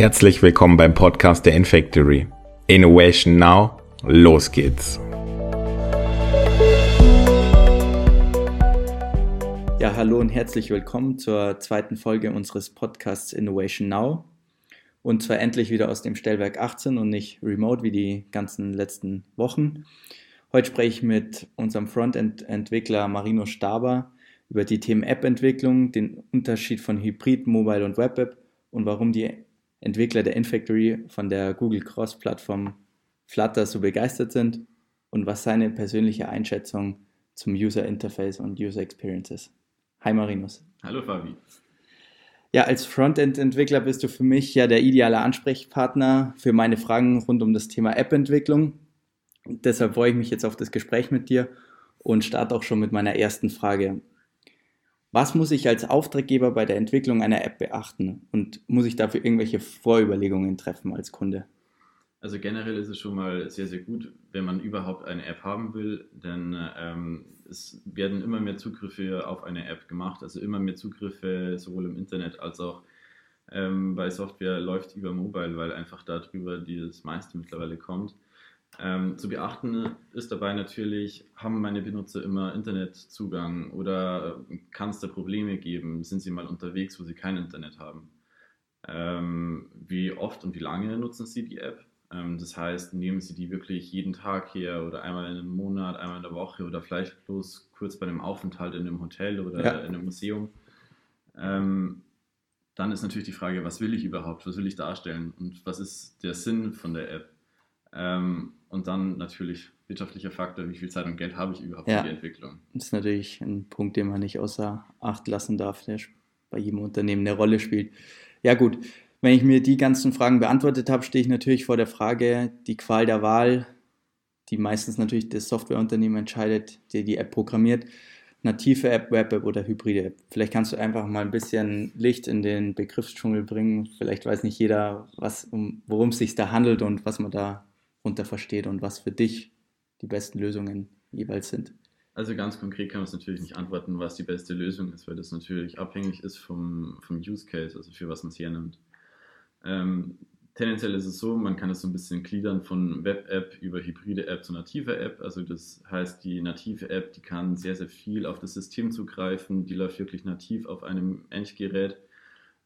Herzlich willkommen beim Podcast der Infactory. Innovation Now, los geht's. Ja, hallo und herzlich willkommen zur zweiten Folge unseres Podcasts Innovation Now. Und zwar endlich wieder aus dem Stellwerk 18 und nicht remote wie die ganzen letzten Wochen. Heute spreche ich mit unserem Frontend-Entwickler Marino Staber über die Themen App-Entwicklung, den Unterschied von Hybrid, Mobile und Web-App und warum die Entwickler der InFactory von der Google Cross-Plattform Flutter so begeistert sind und was seine persönliche Einschätzung zum User Interface und User Experience ist. Hi Marinus. Hallo Fabi. Ja, als Frontend-Entwickler bist du für mich ja der ideale Ansprechpartner für meine Fragen rund um das Thema App-Entwicklung. Deshalb freue ich mich jetzt auf das Gespräch mit dir und starte auch schon mit meiner ersten Frage. Was muss ich als Auftraggeber bei der Entwicklung einer App beachten und muss ich dafür irgendwelche Vorüberlegungen treffen als Kunde? Also generell ist es schon mal sehr, sehr gut, wenn man überhaupt eine App haben will, denn ähm, es werden immer mehr Zugriffe auf eine App gemacht, also immer mehr Zugriffe sowohl im Internet als auch ähm, bei Software läuft über Mobile, weil einfach darüber das meiste mittlerweile kommt. Ähm, zu beachten ist dabei natürlich, haben meine Benutzer immer Internetzugang oder kann es da Probleme geben? Sind sie mal unterwegs, wo sie kein Internet haben? Ähm, wie oft und wie lange nutzen sie die App? Ähm, das heißt, nehmen sie die wirklich jeden Tag her oder einmal in einem Monat, einmal in der Woche oder vielleicht bloß kurz bei einem Aufenthalt in einem Hotel oder ja. in einem Museum? Ähm, dann ist natürlich die Frage, was will ich überhaupt? Was will ich darstellen? Und was ist der Sinn von der App? Ähm, und dann natürlich wirtschaftlicher Faktor, wie viel Zeit und Geld habe ich überhaupt ja, für die Entwicklung. Das ist natürlich ein Punkt, den man nicht außer Acht lassen darf, der bei jedem Unternehmen eine Rolle spielt. Ja gut, wenn ich mir die ganzen Fragen beantwortet habe, stehe ich natürlich vor der Frage, die Qual der Wahl, die meistens natürlich das Softwareunternehmen entscheidet, der die App programmiert, native App, Web-App oder hybride App. Vielleicht kannst du einfach mal ein bisschen Licht in den Begriffsdschungel bringen. Vielleicht weiß nicht jeder, was, um, worum es sich da handelt und was man da unter versteht und was für dich die besten Lösungen jeweils sind? Also ganz konkret kann man es natürlich nicht antworten, was die beste Lösung ist, weil das natürlich abhängig ist vom, vom Use Case, also für was man es hernimmt. Ähm, tendenziell ist es so, man kann es so ein bisschen gliedern von Web-App über hybride App zu native App. Also das heißt, die native App, die kann sehr, sehr viel auf das System zugreifen, die läuft wirklich nativ auf einem Endgerät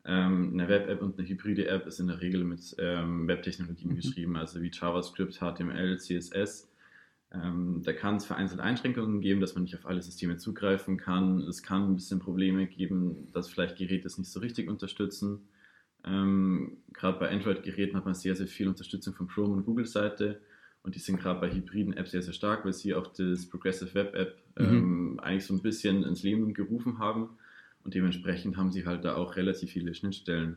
ähm, eine Web-App und eine hybride App ist in der Regel mit ähm, Web-Technologien mhm. geschrieben, also wie JavaScript, HTML, CSS. Ähm, da kann es vereinzelt Einschränkungen geben, dass man nicht auf alle Systeme zugreifen kann. Es kann ein bisschen Probleme geben, dass vielleicht Geräte es nicht so richtig unterstützen. Ähm, gerade bei Android-Geräten hat man sehr, sehr viel Unterstützung von Chrome und Google-Seite. Und die sind gerade bei hybriden Apps sehr, sehr stark, weil sie auch das Progressive Web App mhm. ähm, eigentlich so ein bisschen ins Leben gerufen haben. Und dementsprechend haben sie halt da auch relativ viele Schnittstellen.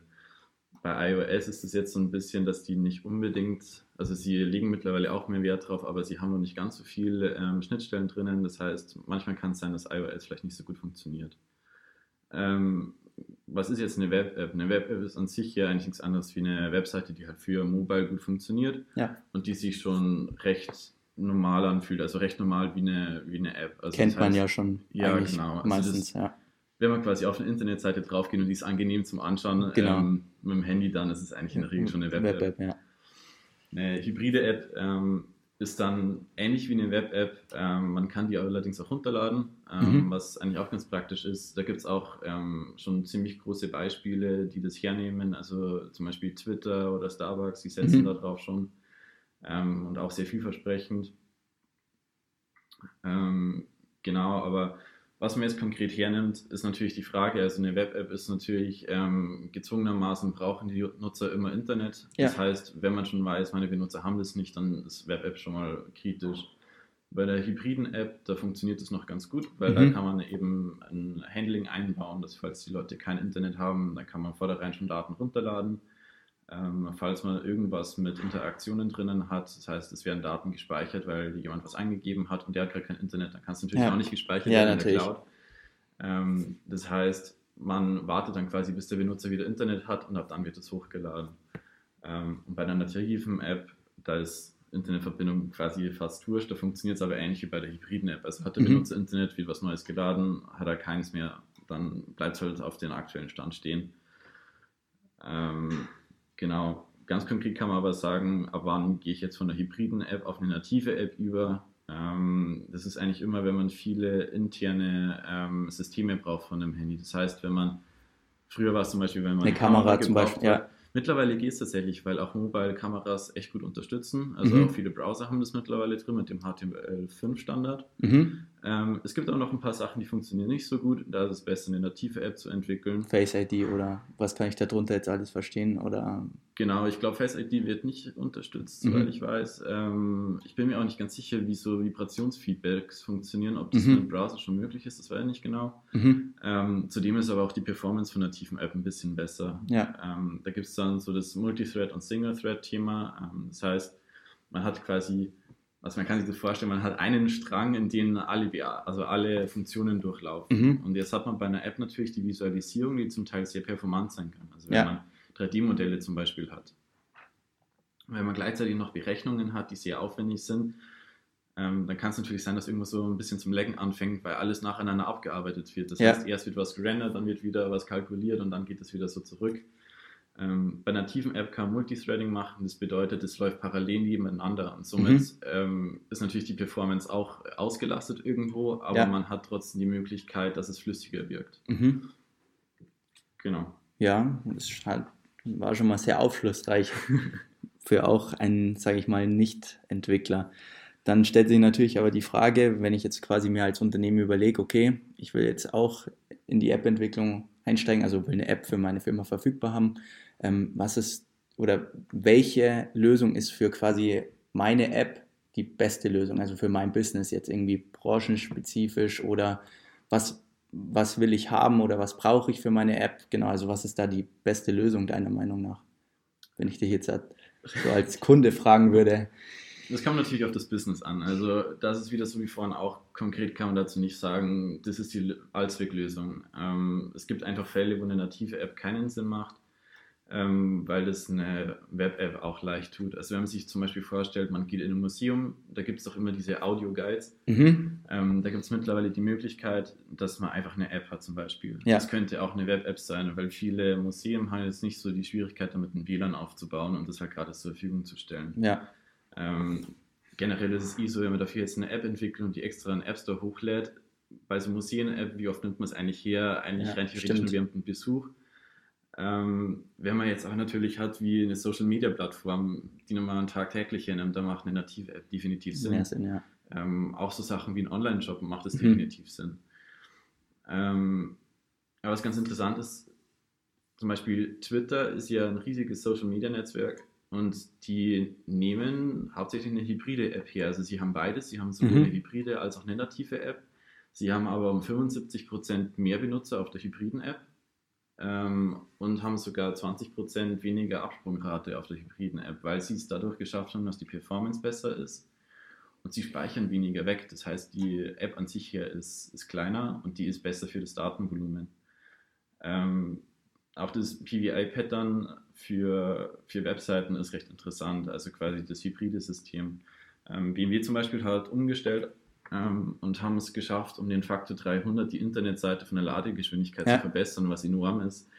Bei iOS ist es jetzt so ein bisschen, dass die nicht unbedingt, also sie legen mittlerweile auch mehr Wert drauf, aber sie haben noch nicht ganz so viele ähm, Schnittstellen drinnen. Das heißt, manchmal kann es sein, dass iOS vielleicht nicht so gut funktioniert. Ähm, was ist jetzt eine Web-App? Eine Web-App ist an sich ja eigentlich nichts anderes wie eine Webseite, die halt für Mobile gut funktioniert ja. und die sich schon recht normal anfühlt, also recht normal wie eine, wie eine App. Also Kennt das heißt, man ja schon. Ja, genau. Also meistens, das, ja wenn man quasi auf eine Internetseite draufgeht und die ist angenehm zum Anschauen genau. ähm, mit dem Handy, dann ist es eigentlich in der Regel schon eine Web-App. Web ja. Eine hybride App ähm, ist dann ähnlich wie eine Web-App. Ähm, man kann die allerdings auch runterladen, ähm, mhm. was eigentlich auch ganz praktisch ist. Da gibt es auch ähm, schon ziemlich große Beispiele, die das hernehmen. Also zum Beispiel Twitter oder Starbucks, die setzen mhm. da drauf schon. Ähm, und auch sehr vielversprechend. genau, aber was man jetzt konkret hernimmt, ist natürlich die Frage, also eine Web-App ist natürlich ähm, gezwungenermaßen brauchen die Nutzer immer Internet. Ja. Das heißt, wenn man schon weiß, meine Benutzer haben das nicht, dann ist Web-App schon mal kritisch. Bei der hybriden App, da funktioniert es noch ganz gut, weil mhm. da kann man eben ein Handling einbauen, dass falls die Leute kein Internet haben, dann kann man vornherein schon Daten runterladen. Ähm, falls man irgendwas mit Interaktionen drinnen hat, das heißt, es werden Daten gespeichert, weil jemand was eingegeben hat und der hat gerade kein Internet, dann kann es natürlich ja. auch nicht gespeichert ja, werden in der Cloud. Ähm, das heißt, man wartet dann quasi, bis der Benutzer wieder Internet hat und ab dann wird es hochgeladen. Ähm, und bei einer nativen App, da ist Internetverbindung quasi fast wurscht. Da funktioniert es aber ähnlich wie bei der hybriden App. Also hat der Mhm. Benutzer Internet, wird was Neues geladen, hat er keins mehr, dann bleibt es halt auf den aktuellen Stand stehen. Ähm, genau. Ganz konkret kann man aber sagen, ab wann gehe ich jetzt von der hybriden App auf eine native App über. Ähm, das ist eigentlich immer, wenn man viele interne ähm, Systeme braucht von einem Handy. Das heißt, wenn man früher war es zum Beispiel, wenn man Eine Kamera zum gebraucht Beispiel, hat. ja. Mittlerweile geht es tatsächlich, weil auch Mobile-Kameras echt gut unterstützen. Also Mhm. auch viele Browser haben das mittlerweile drin mit dem HTML5-Standard. Mhm. Ähm, es gibt auch noch ein paar Sachen, die funktionieren nicht so gut. Da ist es besser, eine native App zu entwickeln. Face ID oder was kann ich darunter jetzt alles verstehen? Oder Genau, ich glaube, Face ID wird nicht unterstützt, Mhm. soweit ich weiß. Ähm, ich bin mir auch nicht ganz sicher, wie so Vibrationsfeedbacks funktionieren, ob das Mhm. dem Browser schon möglich ist, das weiß ich nicht genau. mhm. Ähm, zudem ist aber auch die Performance von nativen App ein bisschen besser. ja. Ähm, da gibt es dann so das Multithread- und Single-Thread-Thema. Ähm, das heißt, man hat quasi, also man kann sich das vorstellen, man hat einen Strang, in den alle, also alle Funktionen durchlaufen. Mhm. Und jetzt hat man bei einer App natürlich die Visualisierung, die zum Teil sehr performant sein kann. Also wenn Ja. man 3D-Modelle zum Beispiel hat. Wenn man gleichzeitig noch Berechnungen hat, die sehr aufwendig sind, ähm, dann kann es natürlich sein, dass irgendwas so ein bisschen zum Lecken anfängt, weil alles nacheinander abgearbeitet wird. Das Ja. heißt, erst wird was gerendert, dann wird wieder was kalkuliert und dann geht es wieder so zurück. Ähm, bei nativen App kann man Multithreading machen, das bedeutet, es läuft parallel nebeneinander und somit Mhm. ähm, ist natürlich die Performance auch ausgelastet irgendwo, aber Ja. man hat trotzdem die Möglichkeit, dass es flüssiger wirkt. Mhm. Genau. Ja, das halt, war schon mal sehr aufschlussreich für auch einen, sage ich mal, Nicht-Entwickler. Dann stellt sich natürlich aber die Frage, wenn ich jetzt quasi mir als Unternehmen überlege, okay, ich will jetzt auch in die App-Entwicklung einsteigen, also will eine App für meine Firma verfügbar haben, ähm, was ist oder welche Lösung ist für quasi meine App die beste Lösung, also für mein Business jetzt irgendwie branchenspezifisch oder was, was will ich haben oder was brauche ich für meine App? Genau, also was ist da die beste Lösung deiner Meinung nach? Wenn ich dich jetzt so als Kunde fragen würde. Das kommt natürlich auf das Business an. Also das ist wieder so wie vorhin auch, konkret kann man dazu nicht sagen, das ist die Allzwecklösung. Ähm, es gibt einfach Fälle, wo eine native App keinen Sinn macht, ähm, weil das eine Web-App auch leicht tut. Also wenn man sich zum Beispiel vorstellt, man geht in ein Museum, da gibt es doch immer diese Audio-Guides. Mhm. Ähm, da gibt es mittlerweile die Möglichkeit, dass man einfach eine App hat zum Beispiel. Ja. Das könnte auch eine Web-App sein, weil viele Museen haben jetzt nicht so die Schwierigkeit damit, ein WLAN aufzubauen und das halt gerade zur Verfügung zu stellen. Ja, Ähm, generell ist es eh so, wenn man dafür jetzt eine App entwickelt und die extra in den App Store hochlädt, bei so Museen-App, wie oft nimmt man es eigentlich her? Eigentlich Ja, rein theoretisch stimmt. nur während einem Besuch. Ähm, wenn man jetzt auch natürlich hat, wie eine Social-Media-Plattform, die man tagtäglich hernimmt, da macht eine native App definitiv Sinn. mehr Sinn, ja. Ähm, auch so Sachen wie ein Online-Shop macht es Mhm. definitiv Sinn. Ähm, aber was ganz interessant ist, zum Beispiel Twitter ist ja ein riesiges Social-Media-Netzwerk und die nehmen hauptsächlich eine hybride App her. Also sie haben beides, sie haben sowohl Mhm. eine hybride als auch eine native App. Sie haben aber um 75% mehr Benutzer auf der hybriden App ähm, und haben sogar 20% weniger Absprungrate auf der hybriden App, weil sie es dadurch geschafft haben, dass die Performance besser ist und sie speichern weniger weg. Das heißt, die App an sich hier ist, ist kleiner und die ist besser für das Datenvolumen. Ähm, auch das PVI-Pattern für, für Webseiten ist recht interessant, also quasi das hybride System. Ähm, BMW zum Beispiel hat umgestellt ähm, und haben es geschafft, um den Faktor 300 die Internetseite von der Ladegeschwindigkeit Ja. zu verbessern, was enorm ist.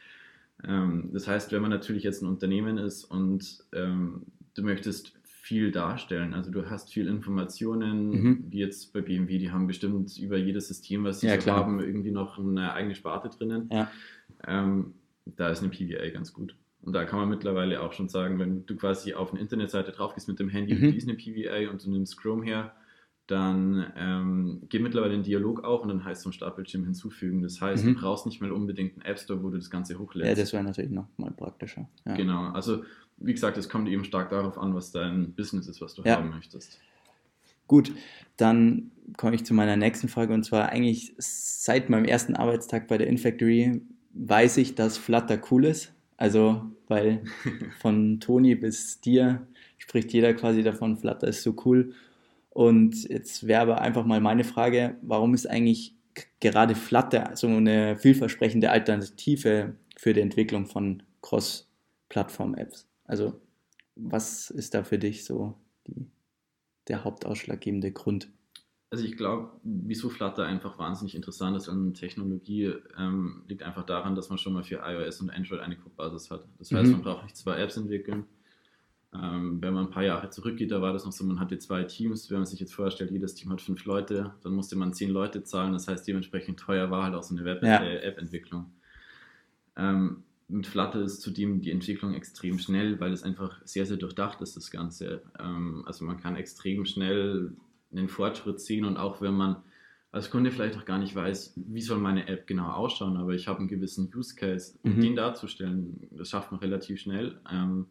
Ähm, das heißt, wenn man natürlich jetzt ein Unternehmen ist und ähm, du möchtest viel darstellen, also du hast viel Informationen, Mhm. wie jetzt bei BMW, die haben bestimmt über jedes System, was sie Ja, haben, irgendwie noch eine eigene Sparte drinnen. Ja. Ähm, da ist eine PVA ganz gut. Und da kann man mittlerweile auch schon sagen, wenn du quasi auf eine Internetseite drauf gehst mit dem Handy, Mhm. die ist eine PVA und du nimmst Chrome her, dann ähm, geht mittlerweile ein Dialog auf und dann heißt so ein Startbildschirm hinzufügen. Das heißt, Mhm. du brauchst nicht mal unbedingt einen App Store, wo du das Ganze Ja, hochlädst. das wäre natürlich noch mal praktischer. Ja. Genau, also wie gesagt, es kommt eben stark darauf an, was dein Business ist, was du Ja. haben möchtest. Gut, dann komme ich zu meiner nächsten Frage und zwar eigentlich seit meinem ersten Arbeitstag bei der InFactory weiß ich, dass Flutter cool ist. Also, weil von Toni bis dir spricht jeder quasi davon, Flutter ist so cool. Und jetzt wäre aber einfach mal meine Frage, warum ist eigentlich gerade Flutter so eine vielversprechende Alternative für die Entwicklung von Cross-Plattform-Apps? Also, was ist da für dich so die der hauptausschlaggebende Grund? Also ich glaube, wieso Flutter einfach wahnsinnig interessant ist an Technologie, ähm, liegt einfach daran, dass man schon mal für iOS und Android eine Codebasis hat. Das heißt, mhm. man braucht nicht zwei Apps entwickeln. Ähm, wenn man ein paar Jahre zurückgeht, da war das noch so, man hatte zwei Teams. Wenn man sich jetzt vorstellt, jedes Team hat fünf Leute, dann musste man zehn Leute zahlen. Das heißt, dementsprechend teuer war halt auch so eine ja. äh, App-Entwicklung. Ähm, mit Flutter ist zudem die Entwicklung extrem schnell, weil es einfach sehr, sehr durchdacht ist, das Ganze. Ähm, also man kann extrem schnell einen Fortschritt sehen und auch wenn man als Kunde vielleicht auch gar nicht weiß, wie soll meine App genau ausschauen, aber ich habe einen gewissen Use Case, mhm. den darzustellen, das schafft man relativ schnell ähm,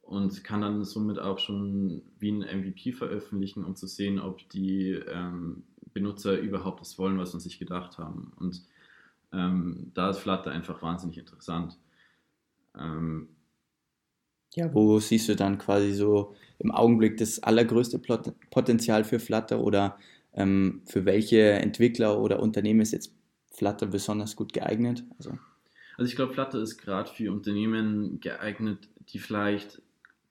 und kann dann somit auch schon wie ein MVP veröffentlichen, um zu sehen, ob die ähm, Benutzer überhaupt das wollen, was sie sich gedacht haben. Und ähm, da ist Flutter einfach wahnsinnig interessant. Ähm, ja, wo siehst du dann quasi so im Augenblick das allergrößte Potenzial für Flutter oder ähm, für welche Entwickler oder Unternehmen ist jetzt Flutter besonders gut geeignet? Also, also ich glaube, Flutter ist gerade für Unternehmen geeignet, die vielleicht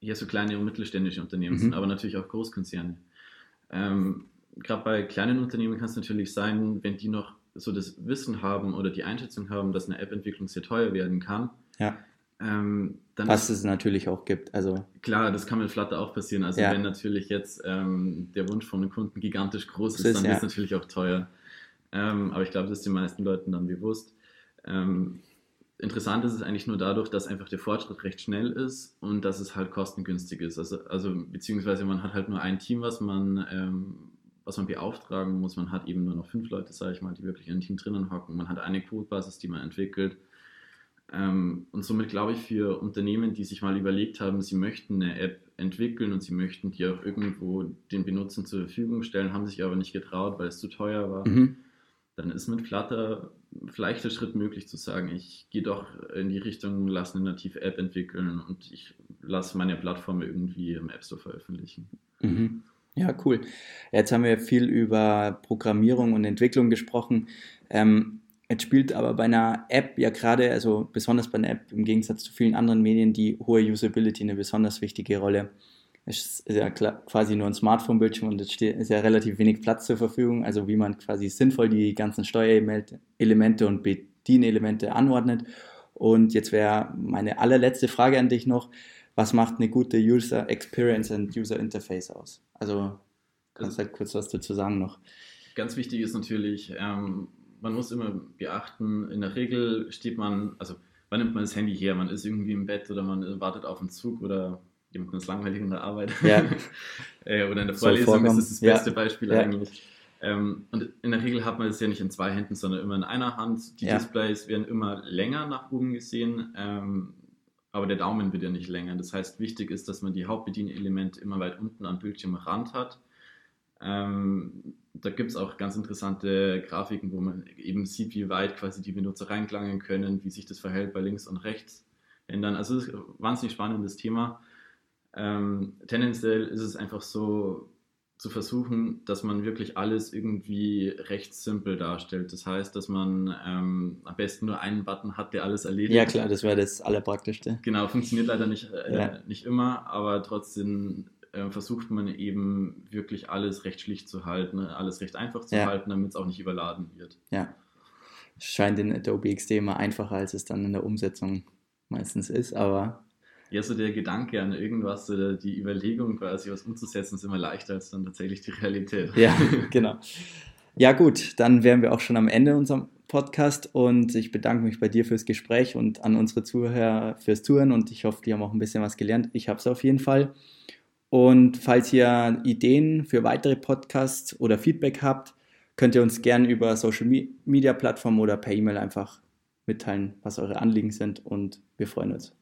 eher so kleine und mittelständische Unternehmen mhm. sind, aber natürlich auch Großkonzerne. Ähm, gerade bei kleinen Unternehmen kann es natürlich sein, wenn die noch so das Wissen haben oder die Einschätzung haben, dass eine App-Entwicklung sehr teuer werden kann, ja. Ähm, Was es natürlich auch gibt. Also klar, das kann mit Flutter auch passieren. Also ja. wenn natürlich jetzt ähm, der Wunsch von einem Kunden gigantisch groß ist, ist dann ja. ist es natürlich auch teuer. Ähm, aber ich glaube, das ist den meisten Leuten dann bewusst. Ähm, interessant ist es eigentlich nur dadurch, dass einfach der Fortschritt recht schnell ist und dass es halt kostengünstig ist. Also, also beziehungsweise man hat halt nur ein Team, was man ähm, was man beauftragen muss. Man hat eben nur noch fünf Leute, sage ich mal, die wirklich in einem Team drinnen hocken. Man hat eine Codebasis, die man entwickelt und somit glaube ich für Unternehmen, die sich mal überlegt haben, sie möchten eine App entwickeln und sie möchten die auch irgendwo den Benutzern zur Verfügung stellen, haben sich aber nicht getraut, weil es zu teuer war, mhm. dann ist mit Flutter vielleicht der Schritt möglich zu sagen, ich gehe doch in die Richtung, lasse eine native App entwickeln und ich lasse meine Plattform irgendwie im App Store veröffentlichen. Mhm. Ja, cool. Jetzt haben wir viel über Programmierung und Entwicklung gesprochen. Ähm, Jetzt spielt aber bei einer App ja gerade, also besonders bei einer App im Gegensatz zu vielen anderen Medien, die hohe Usability eine besonders wichtige Rolle. Es ist ja quasi nur ein Smartphone-Bildschirm und es ist ja relativ wenig Platz zur Verfügung, also wie man quasi sinnvoll die ganzen Steuerelemente und Bedienelemente anordnet. Und jetzt wäre meine allerletzte Frage an dich noch, was macht eine gute User Experience und User Interface aus? Also kannst du halt kurz was dazu sagen noch. Ganz wichtig ist natürlich, ähm, man muss immer beachten, in der Regel steht man, also wann nimmt man das Handy her? Man ist irgendwie im Bett oder man wartet auf einen Zug oder jemand ist langweilig in der Arbeit. Ja. Äh, oder in der Vorlesung ist das das beste ja. Beispiel ja. eigentlich. Ähm, und in der Regel hat man es ja nicht in zwei Händen, sondern immer in einer Hand. Die Displays werden immer länger nach oben gesehen, ähm, aber der Daumen wird ja nicht länger. Das heißt, wichtig ist, dass man die Hauptbedienelemente immer weit unten am Bildschirmrand hat. Ähm, da gibt es auch ganz interessante Grafiken, wo man eben sieht, wie weit quasi die Benutzer reinklangen können, wie sich das verhält bei links und rechts ändern. Also es ist ein wahnsinnig spannendes Thema. Ähm, tendenziell ist es einfach so zu versuchen, dass man wirklich alles irgendwie recht simpel darstellt. Das heißt, dass man ähm, am besten nur einen Button hat, der alles erledigt. Ja klar, das wäre das Allerpraktischste. Genau, funktioniert leider nicht, äh, ja. nicht immer, aber trotzdem äh, versucht man eben wirklich alles recht schlicht zu halten, ne? alles recht einfach zu ja. halten, damit es auch nicht überladen wird. Ja. Scheint in Adobe XD immer einfacher, als es dann in der Umsetzung meistens ist, aber. Ja, so der Gedanke an irgendwas oder die Überlegung quasi, was umzusetzen, ist immer leichter als dann tatsächlich die Realität. Ja, genau. Ja, gut, dann wären wir auch schon am Ende unserem Podcast und ich bedanke mich bei dir fürs Gespräch und an unsere Zuhörer fürs Zuhören und ich hoffe, die haben auch ein bisschen was gelernt. Ich habe es auf jeden Fall. Und falls ihr Ideen für weitere Podcasts oder Feedback habt, könnt ihr uns gerne über Social Media Plattformen oder per E-Mail einfach mitteilen, was eure Anliegen sind und wir freuen uns.